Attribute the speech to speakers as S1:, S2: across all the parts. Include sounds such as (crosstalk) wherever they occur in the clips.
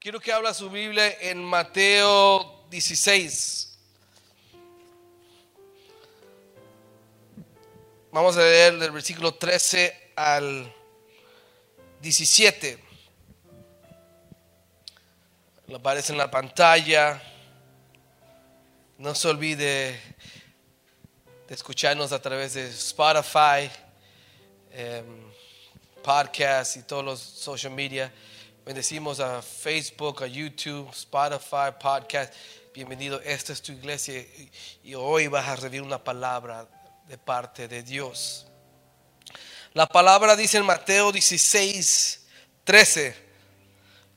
S1: Quiero que habla su Biblia en Mateo 16. Vamos a leer del versículo 13 al 17. Lo aparece en la pantalla. No se olvide de escucharnos a través de Spotify, em, podcast y todos los social media. Bendecimos a Facebook, a YouTube, Spotify, podcast. Bienvenido, esta es tu iglesia y hoy vas a recibir una palabra de parte de Dios. La palabra dice en Mateo 16, 13.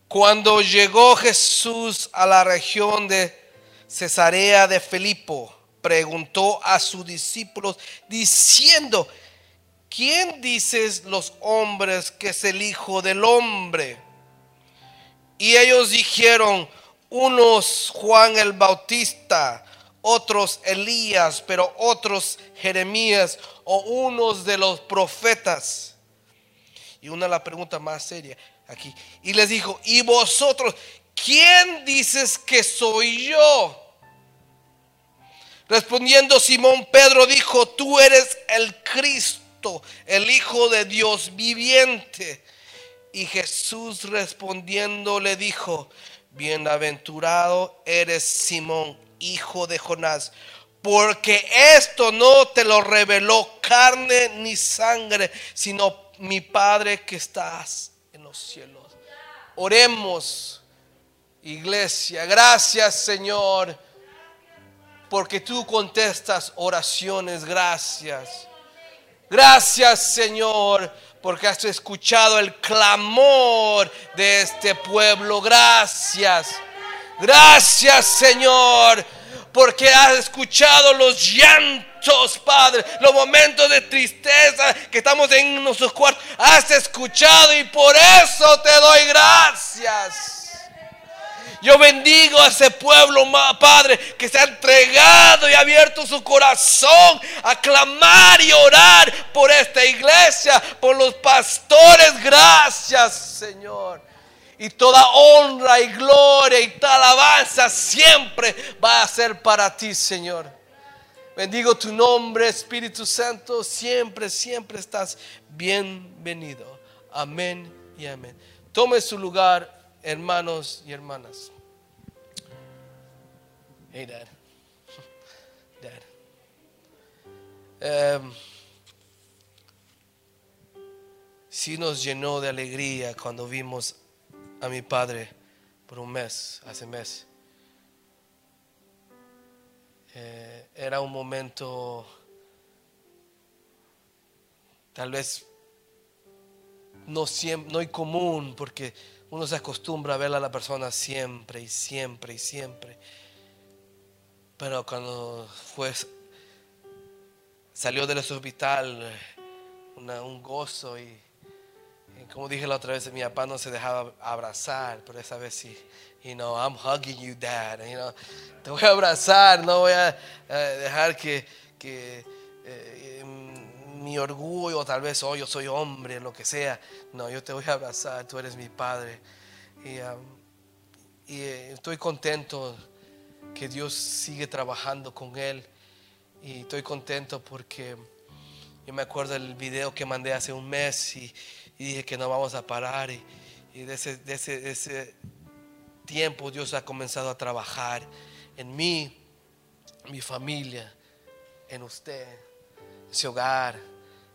S1: Cuando llegó Jesús a la región de Cesarea de Filipo, preguntó a sus discípulos diciendo, ¿quién dices los hombres que es el Hijo del Hombre? Y ellos dijeron, unos Juan el Bautista, otros Elías, pero otros Jeremías o unos de los profetas. Y una de las preguntas más serias aquí. Y les dijo, ¿y vosotros quién dices que soy yo? Respondiendo Simón Pedro dijo, tú eres el Cristo, el Hijo de Dios viviente. Y Jesús respondiendo le dijo, bienaventurado eres Simón, hijo de Jonás, porque esto no te lo reveló carne ni sangre, sino mi Padre que estás en los cielos. Oremos, iglesia, gracias Señor, porque tú contestas oraciones, gracias. Gracias Señor porque has escuchado el clamor de este pueblo. Gracias. Gracias, Señor, porque has escuchado los llantos, Padre, los momentos de tristeza que estamos en nuestros cuartos. Has escuchado y por eso te doy gracias. Yo bendigo a ese pueblo, Padre, que se ha entregado y abierto su corazón a clamar y orar por esta iglesia, por los pastores. Gracias, Señor. Y toda honra y gloria y toda alabanza siempre va a ser para ti, Señor. Bendigo tu nombre, Espíritu Santo. Siempre, siempre estás bienvenido. Amén y amén. Tome su lugar hermanos y hermanas. Hey, Dad. (laughs) Dad. Um, sí nos llenó de alegría cuando vimos a mi padre por un mes, hace mes. Eh, era un momento tal vez no, no común porque uno se acostumbra a ver a la persona siempre y siempre y siempre. Pero cuando fue, salió del hospital, un gozo y, como dije la otra vez, mi papá no se dejaba abrazar, pero esa vez sí, you know, I'm hugging you, dad, you know, te voy a abrazar, no voy a dejar que, que eh, mi orgullo, tal vez, oh, yo soy hombre, lo que sea. No, yo te voy a abrazar, tú eres mi padre. Y, eh, estoy contento que Dios sigue trabajando con él. Y estoy contento porque yo me acuerdo del video que mandé hace un mes y, dije que no vamos a parar. Y, de, ese, de, ese, de ese tiempo Dios ha comenzado a trabajar en mí, mi familia, en usted, en su hogar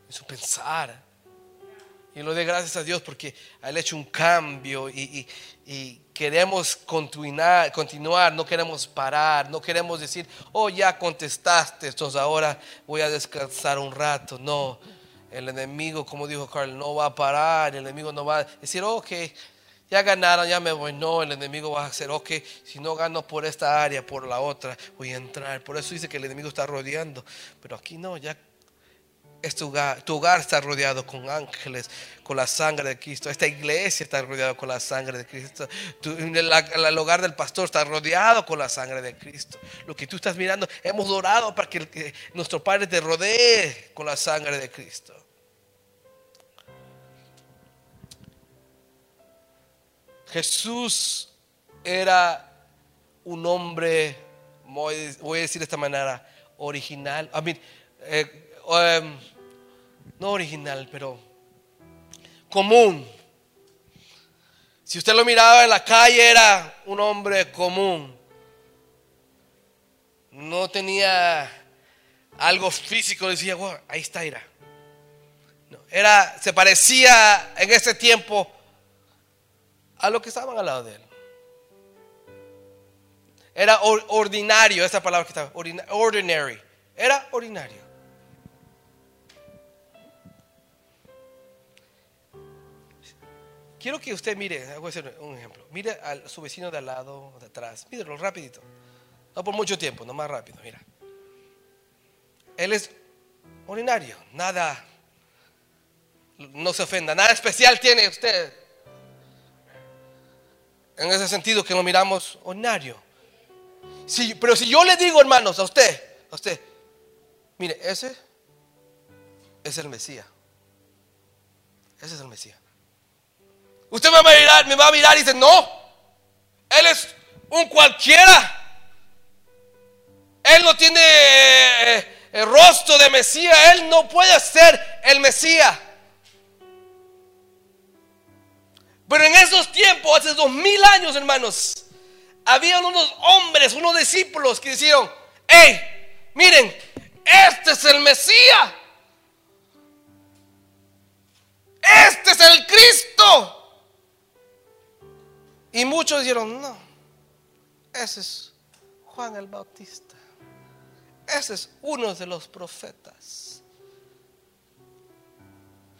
S1: en su pensar. Y lo de gracias a Dios porque ha hecho un cambio y, queremos continuar, continuar, no queremos parar, no queremos decir, oh, ya contestaste, entonces ahora voy a descansar un rato. No, el enemigo, como dijo Carl, no va a parar, el enemigo no va a decir, ok, ya ganaron, ya me voy. No, el enemigo va a hacer, ok, si no gano por esta área, por la otra, voy a entrar. Por eso dice que el enemigo está rodeando. Pero aquí no, ya tu hogar, tu hogar está rodeado con ángeles, con la sangre de Cristo. Esta iglesia está rodeada con la sangre de Cristo. el, hogar del pastor está rodeado con la sangre de Cristo. Lo que tú estás mirando, hemos orado para que, nuestro Padre te rodee con la sangre de Cristo. Jesús era un hombre, voy a decir de esta manera, original. Eh, em, no original, pero común. Si usted lo miraba en la calle, era un hombre común. No tenía algo físico, decía, "Wow, ahí está Ira. No, era, se parecía en ese tiempo a lo que estaban al lado de él. Era or- ordinario, esa palabra que estaba, ordina- ordinary. Era ordinario. Quiero que usted mire, voy a hacer un ejemplo. Mire a su vecino de al lado, de atrás. Míralo rapidito. No por mucho tiempo, no más rápido, mira. Él es ordinario, nada, no se ofenda, nada especial tiene usted. En ese sentido que lo miramos ordinario. Si- pero si yo le digo, hermanos, a usted, a usted, mire, ese es el Mesías. Ese es el Mesías. Usted me va a mirar, me va a mirar y dice, no, él es un cualquiera. Él no tiene eh, el rostro de Mesías, él no puede ser el Mesías. Pero en esos tiempos, hace dos mil años, hermanos, había unos hombres, unos discípulos que dijeron, hey, miren, este es el Mesías. Este es el Cristo. Y muchos dijeron, no, ese es Juan el Bautista. Ese es uno de los profetas.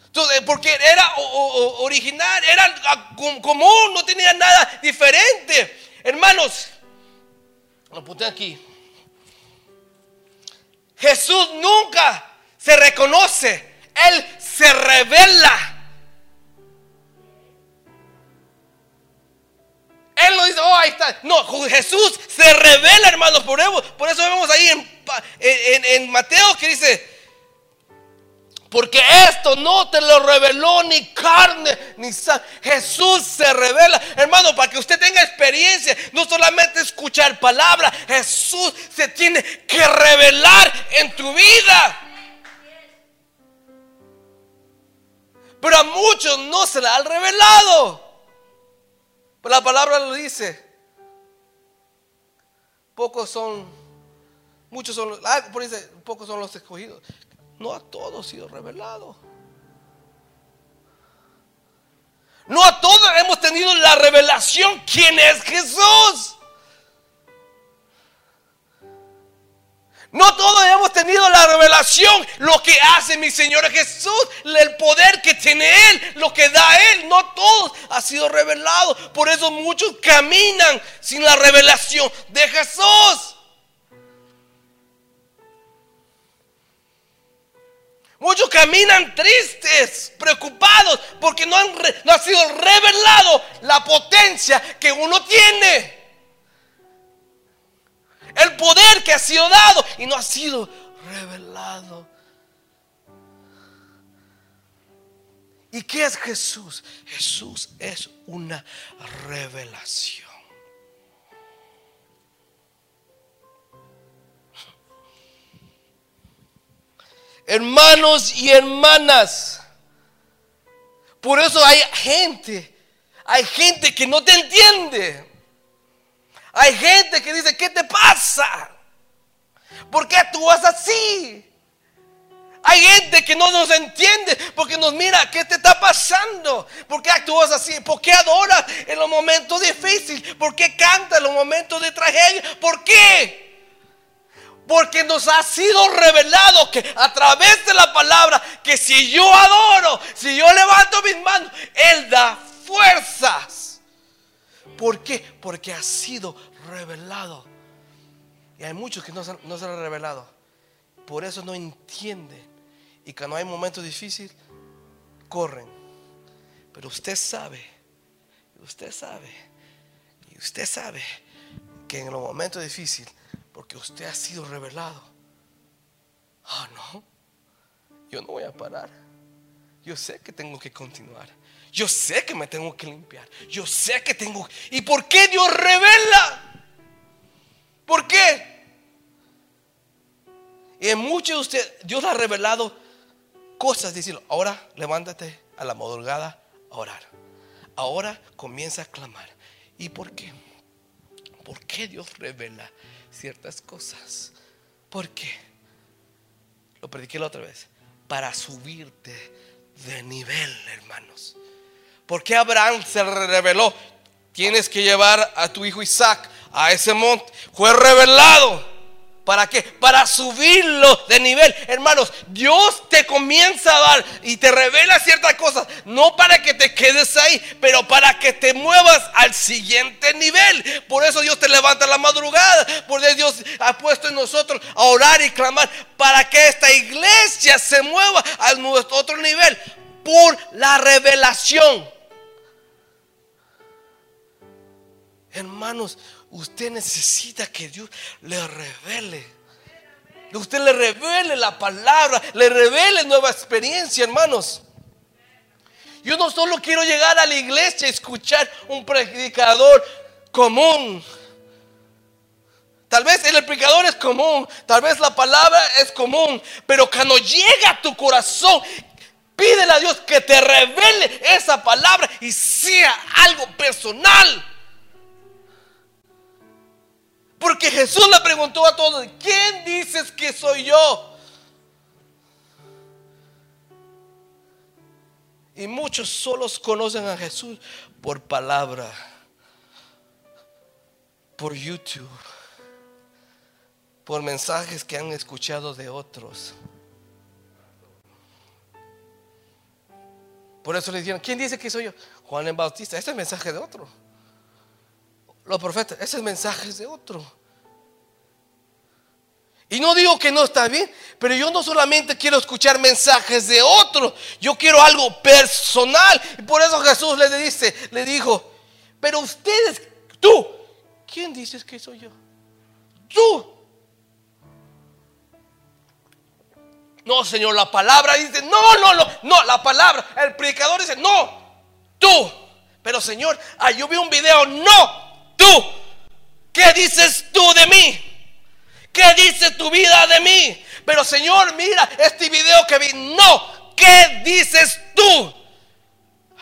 S1: Entonces, porque era original, era com- común, no tenía nada diferente. Hermanos, lo apunté aquí. Jesús nunca se reconoce, Él se revela. Él no dice, oh, ahí está. No, Jesús se revela, hermanos. Por eso, por eso vemos ahí en Mateo que dice, porque esto no te lo reveló ni carne ni sangre. Jesús se revela. Hermano, para que usted tenga experiencia, no solamente escuchar palabra, Jesús se tiene que revelar en tu vida. Pero a muchos no se la han revelado. La palabra lo dice. Pocos son, muchos son, ah, por dice, pocos son los escogidos. No a todos ha sido revelado. No a todos hemos tenido la revelación quién es Jesús. No todos hemos tenido la revelación, lo que hace mi Señor Jesús, el poder que tiene Él, lo que da Él. No todos ha sido revelado. Por eso muchos caminan sin la revelación de Jesús. Muchos caminan tristes, preocupados, porque no, han no ha sido revelado la potencia que uno tiene. El poder que ha sido dado y no ha sido revelado. ¿Y qué es Jesús? Jesús es una revelación. Hermanos y hermanas, por eso hay gente, hay gente que no te entiende. Hay gente que dice, ¿qué te pasa? ¿Por qué actúas así? Hay gente que no nos entiende porque nos mira, ¿qué te está pasando? ¿Por qué actúas así? ¿Por qué adoras en los momentos difíciles? ¿Por qué cantas en los momentos de tragedia? ¿Por qué? Porque nos ha sido revelado que a través de la palabra, que si yo adoro, si yo levanto mis manos, Él da fuerzas. ¿Por qué? Porque ha sido revelado. Y hay muchos que no no se han revelado. Por eso no entienden. Y cuando hay momentos difíciles, corren. Pero usted sabe, usted sabe, y usted sabe que en los momentos difíciles, porque usted ha sido revelado, ah, no, yo no voy a parar. Yo sé que tengo que continuar. Yo sé que me tengo que limpiar. Yo sé que tengo... ¿Y por qué Dios revela? ¿Por qué? Y en muchos de ustedes, Dios ha revelado cosas. Diciendo, ahora levántate a la madrugada a orar. Ahora comienza a clamar. ¿Y por qué? ¿Por qué Dios revela ciertas cosas? ¿Por qué? Lo prediqué la otra vez. Para subirte de nivel, hermanos. ¿Por qué Abraham se reveló? Tienes que llevar a tu hijo Isaac a ese monte. Fue revelado ¿Para qué? Para subirlo de nivel. Hermanos, Dios te comienza a dar y te revela ciertas cosas. No para que te quedes ahí, pero para que te muevas al siguiente nivel. Por eso Dios te levanta la madrugada. Por eso Dios ha puesto en nosotros a orar y clamar para que esta iglesia se mueva a nuestro otro nivel. Por la revelación. Hermanos, Usted necesita que Dios le revele. Usted le revele la palabra, le revele nueva experiencia, hermanos. Yo no solo quiero llegar a la iglesia y escuchar un predicador común. Tal vez el predicador es común, tal vez la palabra es común, pero cuando llega a tu corazón, pídele a Dios que te revele esa palabra y sea algo personal. Porque Jesús le preguntó a todos, ¿quién dices que soy yo? Y muchos solos conocen a Jesús por palabra, por YouTube, por mensajes que han escuchado de otros. Por eso le dijeron, ¿quién dice que soy yo? Juan el Bautista, este es el mensaje de otro los profetas, ese mensaje es de otro. Y no digo que no está bien, pero yo no solamente quiero escuchar mensajes de otro, yo quiero algo personal. Y por eso Jesús le dice, le dijo, pero ustedes, tú, ¿quién dices que soy yo? Tú. No, Señor, la palabra dice, no, no, no, no, la palabra, el predicador dice, no, tú. Pero Señor, ah, yo vi un video, no, tú, ¿qué dices tú de mí? ¿Qué dice tu vida de mí? Pero Señor, mira este video que vi. No, ¿qué dices tú?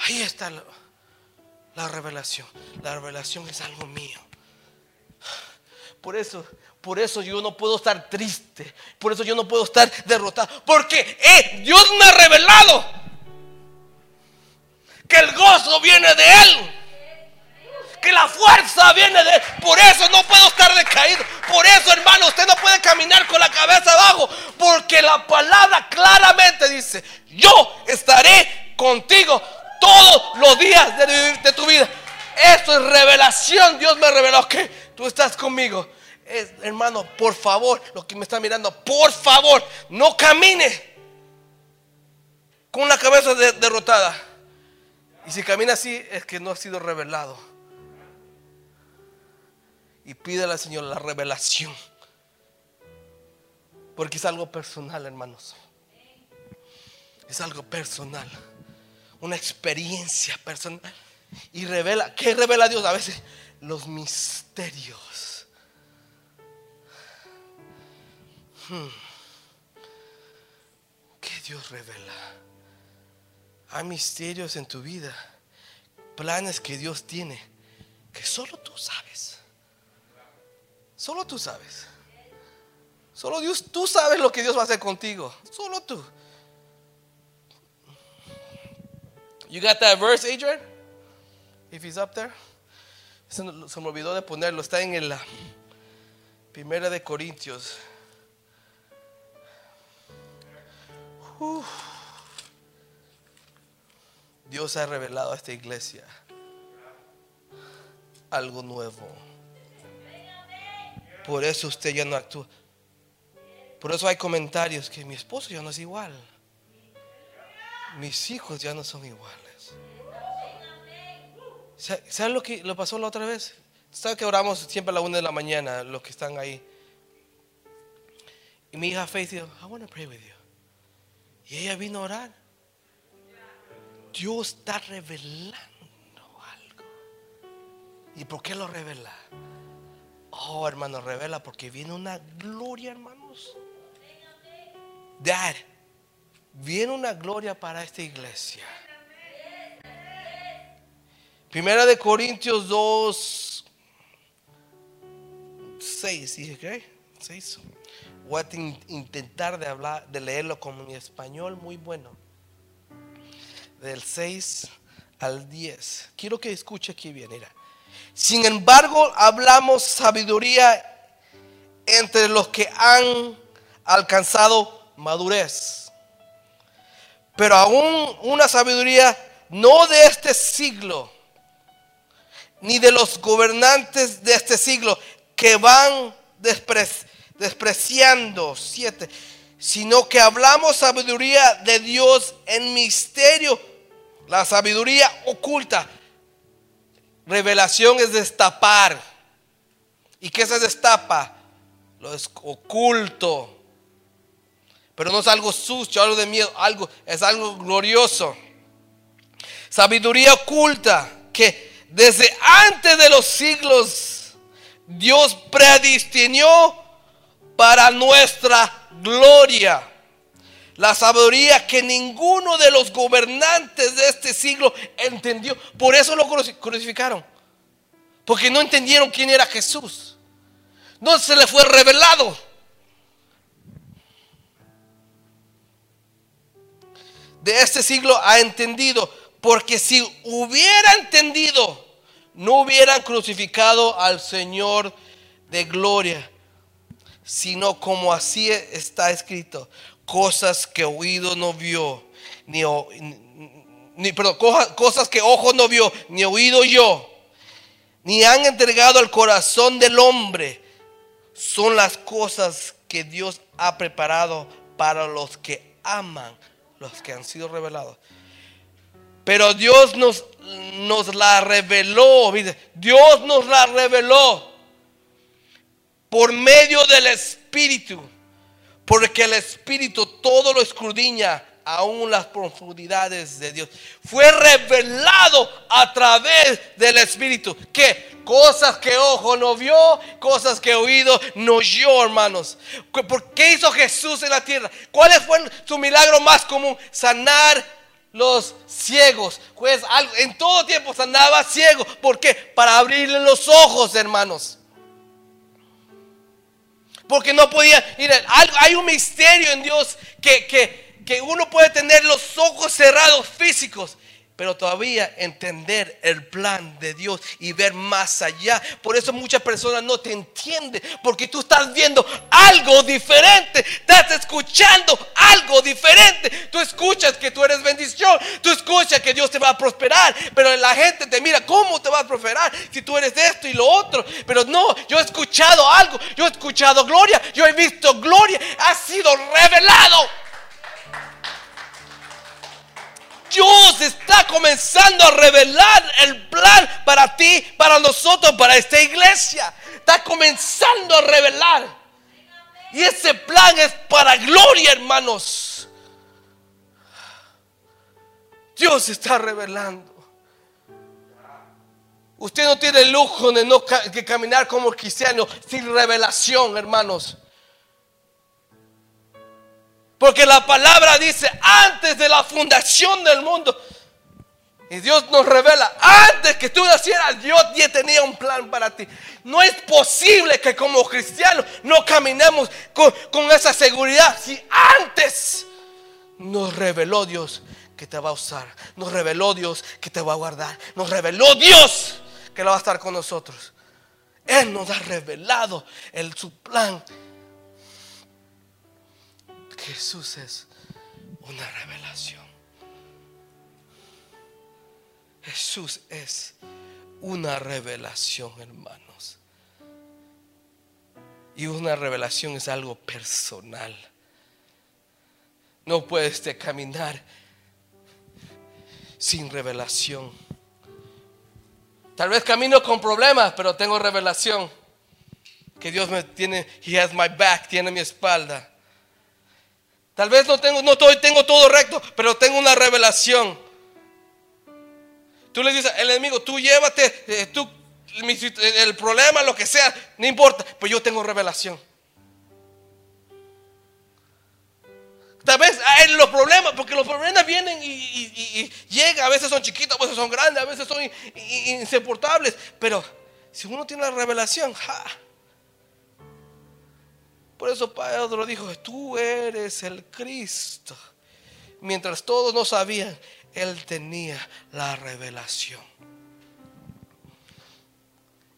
S1: Ahí está la, la revelación. La revelación es algo mío. Por eso, por eso yo no puedo estar triste. Por eso yo no puedo estar derrotado. Porque eh, Dios me ha revelado que el gozo viene de Él que la fuerza viene de... Por eso no puedo estar decaído. Por eso, hermano, usted no puede caminar con la cabeza abajo. Porque la palabra claramente dice, yo estaré contigo todos los días de, tu vida. Esto es revelación. Dios me reveló que tú estás conmigo. hermano, por favor, lo que me está mirando, por favor, no camine con la cabeza derrotada. Y si camina así, es que no ha sido revelado y pídele al Señor la revelación. Porque es algo personal, hermanos. Es algo personal. Una experiencia personal. Y revela, ¿qué revela Dios? A veces los misterios. Hmm. ¿Qué Dios revela? Hay misterios en tu vida. Planes que Dios tiene que solo tú sabes. Solo tú sabes. Solo Dios, tú sabes lo que Dios va a hacer contigo. Solo tú. You got that verse, Adrian? If he's up there. Se me olvidó de ponerlo. Está en la Primera de Corintios. Dios ha revelado a esta iglesia algo nuevo. Por eso usted ya no actúa. Por eso hay comentarios que mi esposo ya no es igual. Mis hijos ya no son iguales. ¿Saben lo que lo pasó la otra vez? ¿Saben que oramos siempre a la una de la mañana, los que están ahí? Y mi hija Faith dijo, I want to pray with you. Y ella vino a orar. Dios está revelando algo. ¿Y por qué lo revela? Oh, hermano, revela porque viene una gloria, hermanos. Dad, viene una gloria para esta iglesia. Primera de Corintios 2, 6, dije que 6. Voy a intentar de hablar, de leerlo con mi español muy bueno. Del 6 al 10. Quiero que escuche aquí bien, mira. Sin embargo, hablamos sabiduría entre los que han alcanzado madurez. Pero aún una sabiduría no de este siglo, ni de los gobernantes de este siglo que van despreciando, siete, sino que hablamos sabiduría de Dios en misterio, la sabiduría oculta Revelación es destapar. ¿Y qué se destapa? Lo es oculto. Pero no es algo sucio, algo de miedo, algo es algo glorioso. Sabiduría oculta que desde antes de los siglos Dios predestinó para nuestra gloria. La sabiduría que ninguno de los gobernantes de este siglo entendió. Por eso lo crucificaron. Porque no entendieron quién era Jesús. No se le fue revelado. De este siglo ha entendido. Porque si hubiera entendido, no hubieran crucificado al Señor de gloria. Sino como así está escrito cosas que oído no vio, ni, ni perdón, cosas que ojo no vio, ni oído yo, ni han entregado al corazón del hombre, son las cosas que Dios ha preparado para los que aman, los que han sido revelados. Pero Dios nos, nos la reveló, Dios nos la reveló por medio del Espíritu. Porque el Espíritu todo lo escudriña aún las profundidades de Dios. Fue revelado a través del Espíritu. Que cosas que ojo no vio, cosas que oído no oyó, hermanos. ¿Por qué hizo Jesús en la tierra? ¿Cuál fue su milagro más común? Sanar los ciegos. Pues en todo tiempo sanaba ciego. ¿Por qué? Para abrirle los ojos, hermanos. Porque no podía. hay un misterio en Dios que, que, que uno puede tener los ojos cerrados físicos pero todavía entender el plan de Dios y ver más allá. Por eso muchas personas no te entienden, porque tú estás viendo algo diferente, estás escuchando algo diferente. Tú escuchas que tú eres bendición, tú escuchas que Dios te va a prosperar, pero la gente te mira, ¿cómo te va a prosperar si tú eres esto y lo otro? Pero no, yo he escuchado algo, yo he escuchado gloria, yo he visto gloria, ha sido revelado. Dios está comenzando a revelar el plan para ti, para nosotros, para esta iglesia. Está comenzando a revelar. Y ese plan es para gloria, hermanos. Dios está revelando. Usted no tiene lujo de no caminar como cristiano sin revelación, hermanos. Porque la palabra dice, antes de la fundación del mundo, y Dios nos revela, antes que tú nacieras, Dios ya tenía un plan para ti. No es posible que como cristianos no caminemos con, esa seguridad si antes nos reveló Dios que te va a usar. Nos reveló Dios que te va a guardar. Nos reveló Dios que va a estar con nosotros. Él nos ha revelado el, su plan Jesús es una revelación. Jesús es una revelación, hermanos. Y una revelación es algo personal. No puedes caminar sin revelación. Tal vez camino con problemas, pero tengo revelación. Que Dios me tiene, He has my back, tiene mi espalda. Tal vez no tengo, no tengo todo recto, pero tengo una revelación Tú le dices al enemigo, tú llévate, eh, tú, el problema, lo que sea, no importa, pues yo tengo revelación. Tal vez hay los problemas, porque los problemas vienen y, llegan, a veces son chiquitos, a veces son grandes, a veces son insoportables, pero si uno tiene la revelación, por eso Pedro dijo, tú eres el Cristo. Mientras todos no sabían, él tenía la revelación.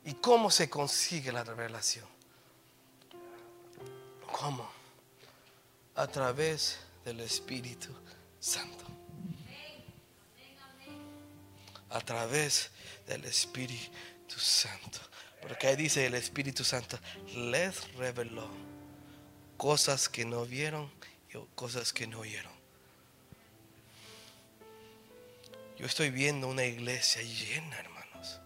S1: ¿Y cómo se consigue la revelación? ¿Cómo? A través del Espíritu Santo. A través del Espíritu Santo. Porque ahí dice el Espíritu Santo, les reveló cosas que no vieron y cosas que no oyeron. Yo estoy viendo una iglesia llena, hermanos.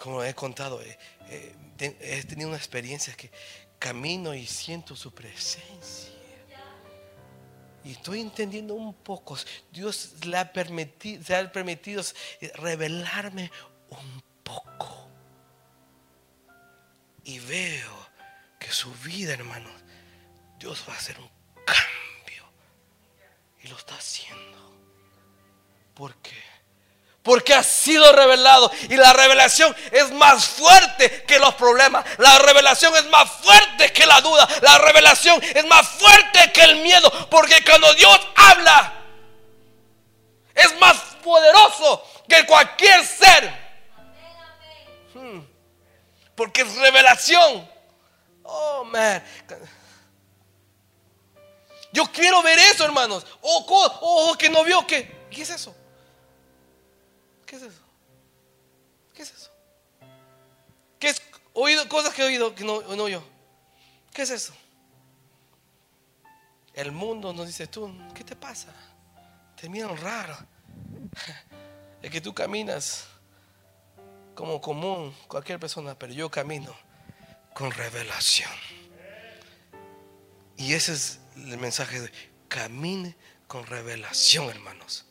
S1: Como he contado, eh, eh, he tenido una experiencia que camino y siento su presencia. Y estoy entendiendo un poco. Dios le ha permitido, se ha permitido revelarme un poco. Y veo que su vida, hermanos, Dios va a hacer un lo está haciendo. ¿Por qué? Porque ha sido revelado. Y la revelación es más fuerte que los problemas. La revelación es más fuerte que la duda. La revelación es más fuerte que el miedo. Porque cuando Dios habla, es más poderoso que cualquier ser. Hmm. Porque es revelación. Oh, man. Yo quiero ver eso, hermanos. Ojo, ojo que no vio que. ¿Qué es eso? ¿Qué es eso? ¿Qué es eso? ¿Qué es oído cosas que he oído que no, no yo? ¿Qué es eso? El mundo nos dice tú, ¿qué te pasa? Te miran raro. (laughs) Es que tú caminas como común cualquier persona, pero yo camino con revelación. Y ese es el mensaje de camine con revelación, hermanos.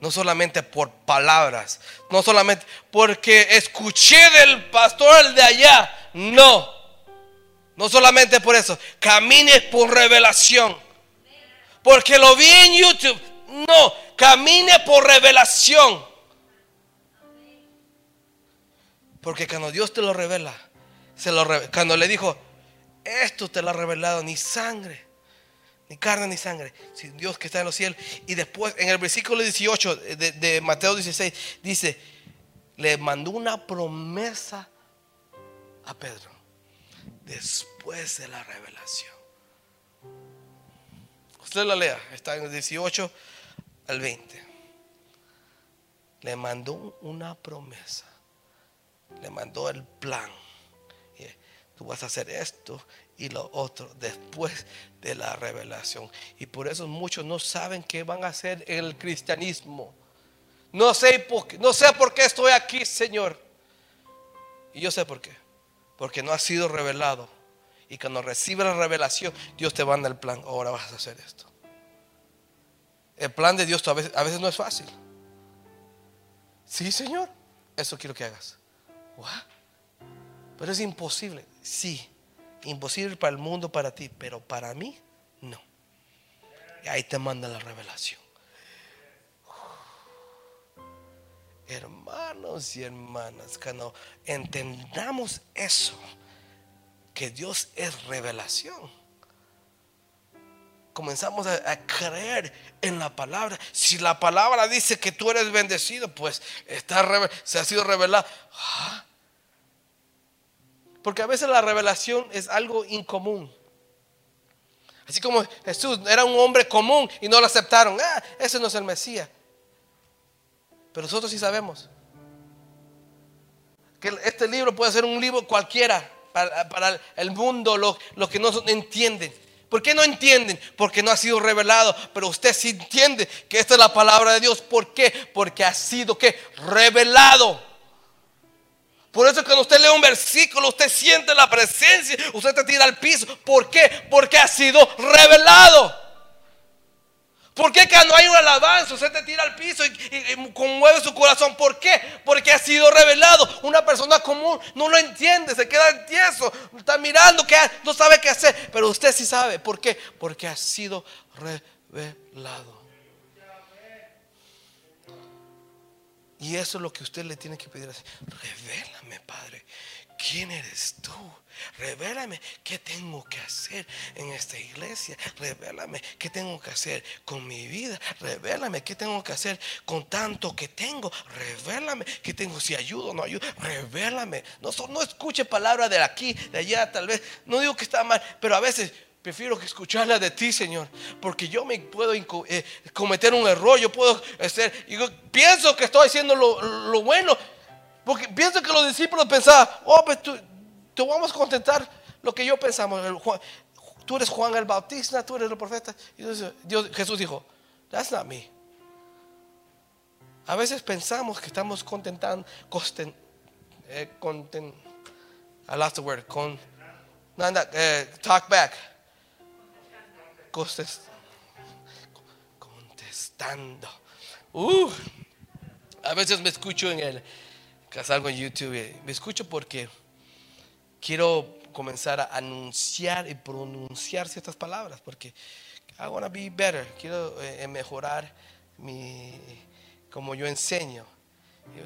S1: No solamente por palabras, no solamente porque escuché del pastor de allá, no. No solamente por eso, camine por revelación. Porque lo vi en YouTube, no, camine por revelación. Porque cuando Dios te lo revela, cuando le dijo, esto te lo ha revelado ni sangre ni carne ni sangre, sino Dios que está en los cielos. Y después, en el versículo 18 de, Mateo 16, dice, le mandó una promesa a Pedro después de la revelación. Usted la lea, está en el 18 al 20. Le mandó una promesa, le mandó el plan. Tú vas a hacer esto y lo otro después de la revelación. Y por eso muchos no saben qué van a hacer en el cristianismo. No sé, por qué, no sé por qué estoy aquí, Señor. Y yo sé por qué. Porque no ha sido revelado. Y cuando recibe la revelación, Dios te manda el plan. Ahora vas a hacer esto. El plan de Dios a veces, a veces no es fácil. Sí, Señor. Eso quiero que hagas. Pero es imposible. Sí imposible para el mundo, para ti, pero para mí, no. Y ahí te manda la revelación. Hermanos y hermanas, cuando entendamos eso, que Dios es revelación, comenzamos a, creer en la palabra. Si la palabra dice que tú eres bendecido, pues está, se ha sido revelado. Ah, porque a veces la revelación es algo incomún. Así como Jesús era un hombre común y no lo aceptaron. Ah, ese no es el Mesías. Pero nosotros sí sabemos que este libro puede ser un libro cualquiera para, el mundo, los que no entienden. ¿Por qué no entienden? Porque no ha sido revelado. Pero usted sí entiende que esta es la palabra de Dios. ¿Por qué? Porque ha sido que revelado. Por eso cuando usted lee un versículo, usted siente la presencia, usted te tira al piso. ¿Por qué? Porque ha sido revelado. ¿Por qué cuando hay un alabanza usted te tira al piso y, conmueve su corazón? ¿Por qué? Porque ha sido revelado. Una persona común no lo entiende, se queda tieso, está mirando, que no sabe qué hacer. Pero usted sí sabe. ¿Por qué? Porque ha sido revelado. Y eso es lo que usted le tiene que pedir así. Revélame, Padre, ¿quién eres tú? Revélame qué tengo que hacer en esta iglesia. Revélame qué tengo que hacer con mi vida. Revélame qué tengo que hacer con tanto que tengo. Revélame qué tengo, si ayudo o no ayudo. Revélame. No, no escuche palabras de aquí, de allá, tal vez. No digo que está mal, pero a veces Prefiero que de ti, Señor, porque yo me puedo eh, cometer un error, yo puedo hacer, pienso que estoy haciendo lo, bueno, porque pienso que los discípulos pensaban, oh, pues tú, te vamos a contentar lo que yo pensamos. tú eres Juan el Bautista, tú eres el profeta. Y Jesús dijo, that's not me. A veces pensamos que estamos contentando, content, eh, content, I lost the word, con, no, eh, talk back contestando. Uh, a veces me escucho en el salgo en YouTube, me escucho porque quiero comenzar a anunciar y pronunciar ciertas palabras, porque I want to be better, quiero eh, mejorar mi, como yo enseño.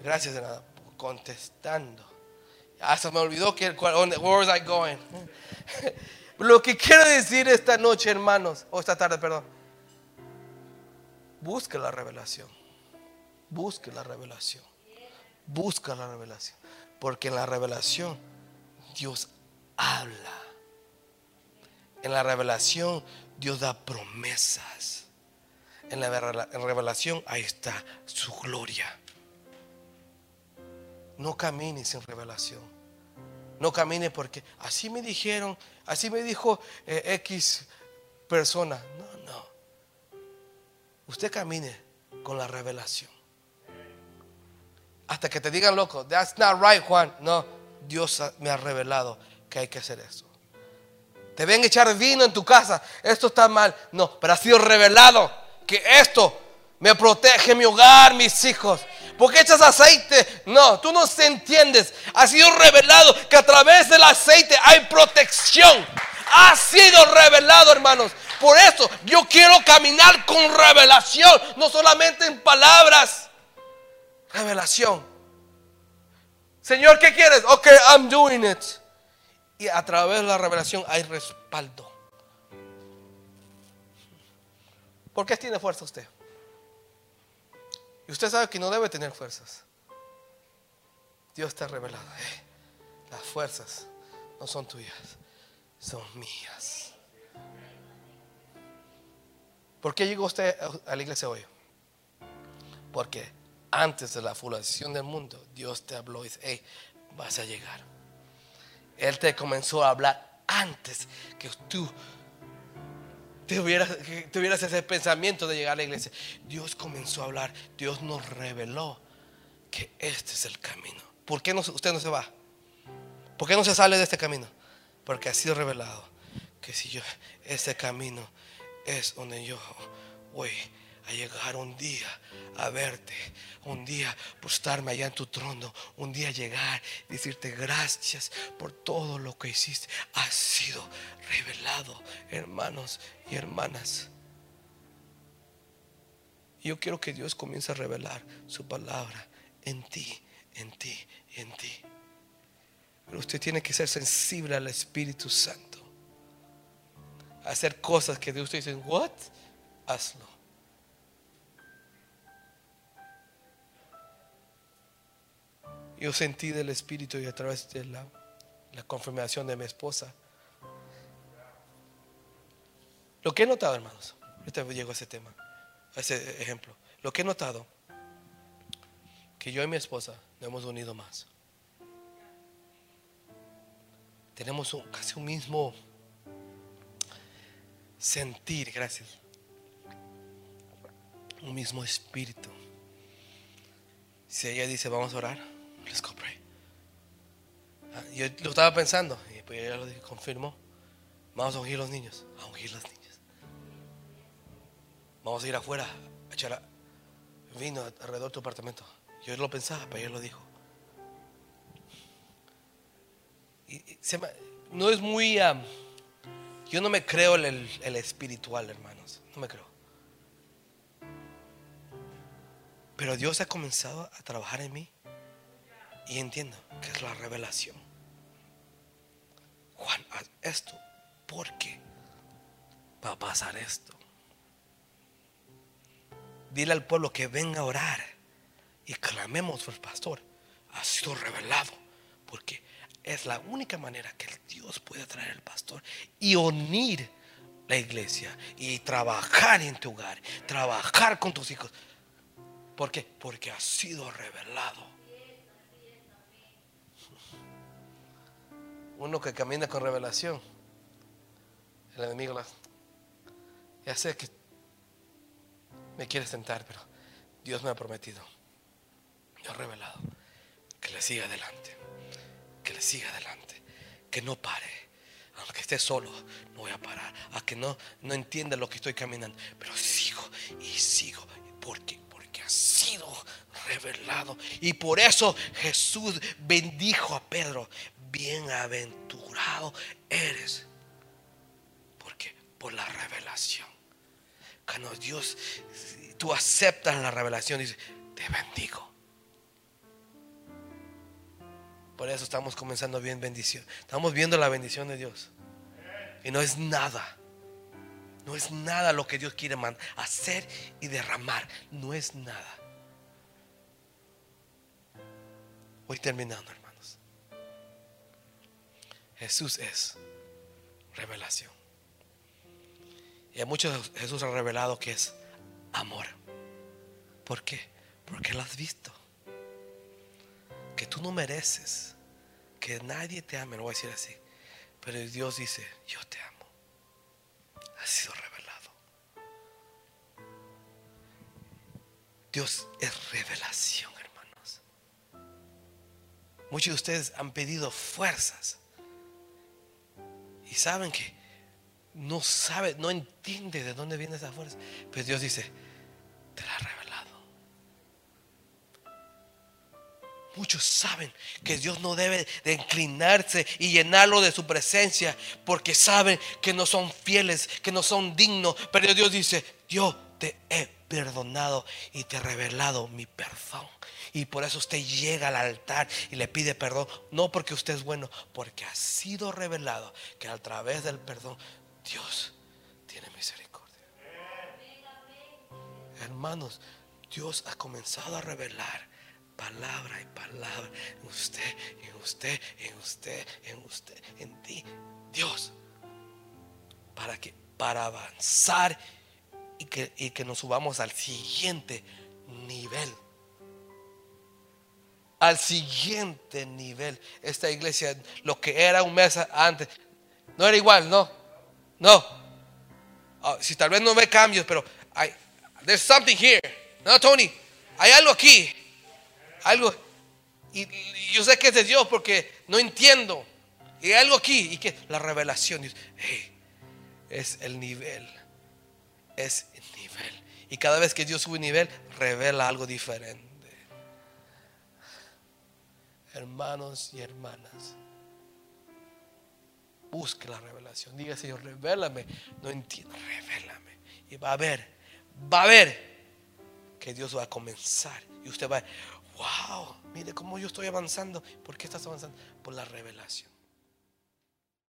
S1: Gracias, nada, contestando. Hasta me olvidó que, where was I going? (laughs) Lo que quiero decir esta noche, hermanos, o esta tarde, perdón, busque la revelación. Busque la revelación. Busca la revelación. Porque en la revelación Dios habla. En la revelación Dios da promesas. En la revelación ahí está su gloria. No camine sin revelación. No camine porque así me dijeron, Así me dijo eh, X persona. No, no. Usted camine con la revelación. Hasta que te digan loco, that's not right, Juan. No, Dios me ha revelado que hay que hacer eso. Te ven echar vino en tu casa. Esto está mal. No, pero ha sido revelado que esto me protege mi hogar, mis hijos. porque echas aceite? No, tú no se entiendes. Ha sido revelado que a través del aceite hay protección. Ha sido revelado, hermanos. Por eso yo quiero caminar con revelación, no solamente en palabras. Revelación. Señor, ¿qué quieres? Ok, I'm doing it. Y a través de la revelación hay respaldo. ¿Por qué tiene fuerza usted? Y usted sabe que no debe tener fuerzas. Dios te ha revelado. Eh, las fuerzas no son tuyas, son mías. ¿Por qué llegó usted a la iglesia hoy? Porque antes de la fundación del mundo, Dios te habló y dice, hey, vas a llegar. Él te comenzó a hablar antes que tú tuvieras, ese pensamiento de llegar a la iglesia. Dios comenzó a hablar, Dios nos reveló que este es el camino. ¿Por qué no, usted no se va? ¿Por qué no se sale de este camino? Porque ha sido revelado que si yo, ese camino es donde yo voy a llegar un día a verte, un día postarme allá en tu trono, un día llegar decirte gracias por todo lo que hiciste. Ha sido revelado, hermanos y hermanas. Yo quiero que Dios comience a revelar su palabra en ti, en ti y en ti. Pero usted tiene que ser sensible al Espíritu Santo. Hacer cosas que Dios te dice, ¿what? Hazlo. Yo sentí del Espíritu y a través de la, confirmación de mi esposa. Lo que he notado, hermanos, ahorita llego a ese tema, a ese ejemplo. Lo que he notado, que yo y mi esposa nos hemos unido más. Tenemos casi un mismo sentir, gracias. Un mismo espíritu. Si ella dice, vamos a orar, Let's go pray. Ah, yo lo estaba pensando y pues ella lo confirmó. Vamos a ungir los niños. A ungir los niños. vamos a ir afuera a echar vino alrededor de tu apartamento. Yo lo pensaba, pero ella lo dijo. no es muy... yo no me creo el, el espiritual, hermanos. No me creo. Pero Dios ha comenzado a trabajar en mí. Y entiendo que es la revelación. Juan, haz esto. ¿Por qué va a pasar esto? Dile al pueblo que venga a orar y clamemos por el pastor. Ha sido revelado. Porque es la única manera que Dios puede traer al pastor y unir la iglesia y trabajar en tu hogar, trabajar con tus hijos. ¿Por qué? Porque ha sido revelado. Uno que camina con revelación, el enemigo la, ya sé que me quiere sentar, pero Dios me ha prometido, me ha revelado que le siga adelante, que le siga adelante, que no pare. Aunque esté solo, no voy a parar. A que no, no entienda lo que estoy caminando. Pero sigo y sigo. Porque, porque ha sido revelado. Y por eso Jesús bendijo a Pedro. Bienaventurado eres. Porque por la revelación. Cuando Dios, tú aceptas la revelación, dice, te bendigo. Por eso estamos comenzando bien bendición. Estamos viendo la bendición de Dios. Y no es nada. No es nada lo que Dios quiere hacer y derramar. No es nada. Voy terminando, hermanos. Jesús es revelación. Y a muchos Jesús ha revelado que es amor. ¿Por qué? Porque lo has visto. Que tú no mereces. Que nadie te ame. Lo voy a decir así. Pero Dios dice, yo te amo. Ha sido revelado. Dios es revelación, hermanos. Muchos de ustedes han pedido fuerzas. Saben que no sabe, no entiende de dónde viene esa fuerza. Pero Dios dice, te la ha revelado. Muchos saben que Dios no debe de inclinarse y llenarlo de su presencia porque saben que no son fieles, que no son dignos. Pero Dios dice, yo te he perdonado y te he revelado mi perdón. Y por eso usted llega al altar y le pide perdón. No porque usted es bueno, porque ha sido revelado que a través del perdón Dios tiene misericordia. Hermanos, Dios ha comenzado a revelar palabra y palabra en usted, en usted, en usted, en usted, en ti. Dios, para que para avanzar y que, y que nos subamos al siguiente nivel. Al siguiente nivel. Esta iglesia, lo que era un mes antes, no era igual, no. No. Ah, si tal vez no ve cambios, pero hay, there's something here. No, Tony, hay algo aquí. Algo. Y, yo sé que es de Dios porque no entiendo. Y hay algo aquí. Y que la revelación es el nivel. Es el nivel. Y cada vez que Dios sube nivel, revela algo diferente. Hermanos y hermanas busque la revelación. Diga, Señor, revélame. No entiendo, revélame. Y va a ver, va a ver que Dios va a comenzar. Y usted va wow, mire cómo yo estoy avanzando. ¿Por qué estás avanzando? Por la revelación.